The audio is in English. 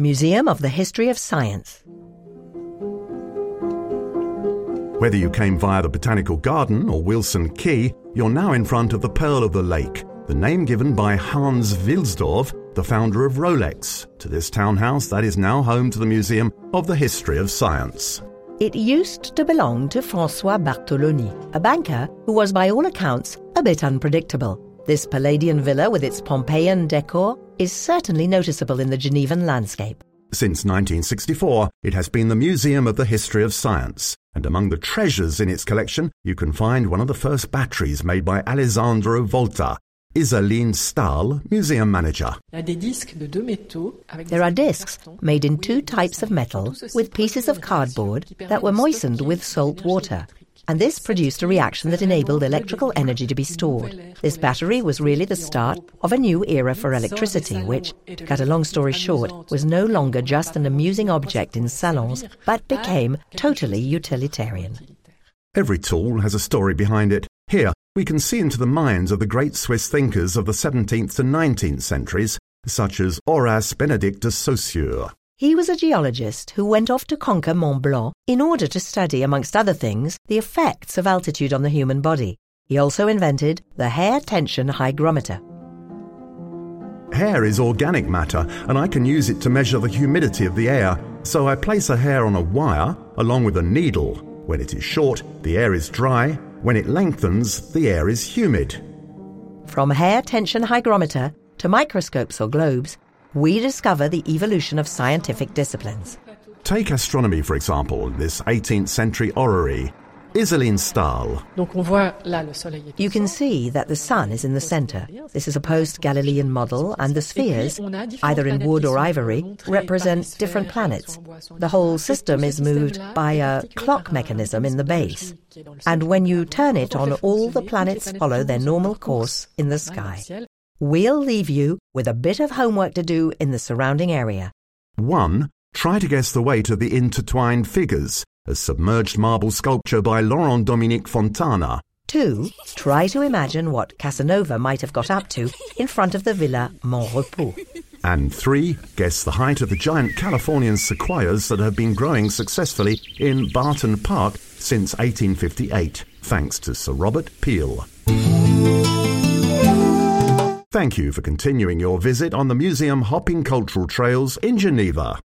Museum of the History of Science. Whether you came via the Botanical Garden or Wilson Quay, you're now in front of the Pearl of the Lake, the name given by Hans Wilsdorf, the founder of Rolex, to this townhouse that is now home to the Museum of the History of Science. It used to belong to Francois Bartholoni, a banker who was by all accounts a bit unpredictable. This Palladian villa with its Pompeian decor is certainly noticeable in the Genevan landscape. Since 1964, it has been the Museum of the History of Science, and among the treasures in its collection, you can find one of the first batteries made by Alessandro Volta, Isaline Stahl, museum manager. There are discs made in two types of metal with pieces of cardboard that were moistened with salt water and this produced a reaction that enabled electrical energy to be stored. This battery was really the start of a new era for electricity, which, to cut a long story short, was no longer just an amusing object in salons, but became totally utilitarian. Every tool has a story behind it. Here, we can see into the minds of the great Swiss thinkers of the 17th to 19th centuries, such as Horace Benedict de Saussure. He was a geologist who went off to conquer Mont Blanc in order to study, amongst other things, the effects of altitude on the human body. He also invented the hair tension hygrometer. Hair is organic matter, and I can use it to measure the humidity of the air. So I place a hair on a wire along with a needle. When it is short, the air is dry. When it lengthens, the air is humid. From hair tension hygrometer to microscopes or globes, we discover the evolution of scientific disciplines. Take astronomy, for example, this 18th century orrery. Isaline Stahl. You can see that the sun is in the center. This is a post Galilean model, and the spheres, either in wood or ivory, represent different planets. The whole system is moved by a clock mechanism in the base. And when you turn it on, all the planets follow their normal course in the sky. We'll leave you with a bit of homework to do in the surrounding area. 1. Try to guess the weight of the intertwined figures, a submerged marble sculpture by Laurent Dominique Fontana. 2. Try to imagine what Casanova might have got up to in front of the Villa Mon Repos. And 3. Guess the height of the giant Californian sequoias that have been growing successfully in Barton Park since 1858, thanks to Sir Robert Peel. Thank you for continuing your visit on the museum hopping cultural trails in Geneva.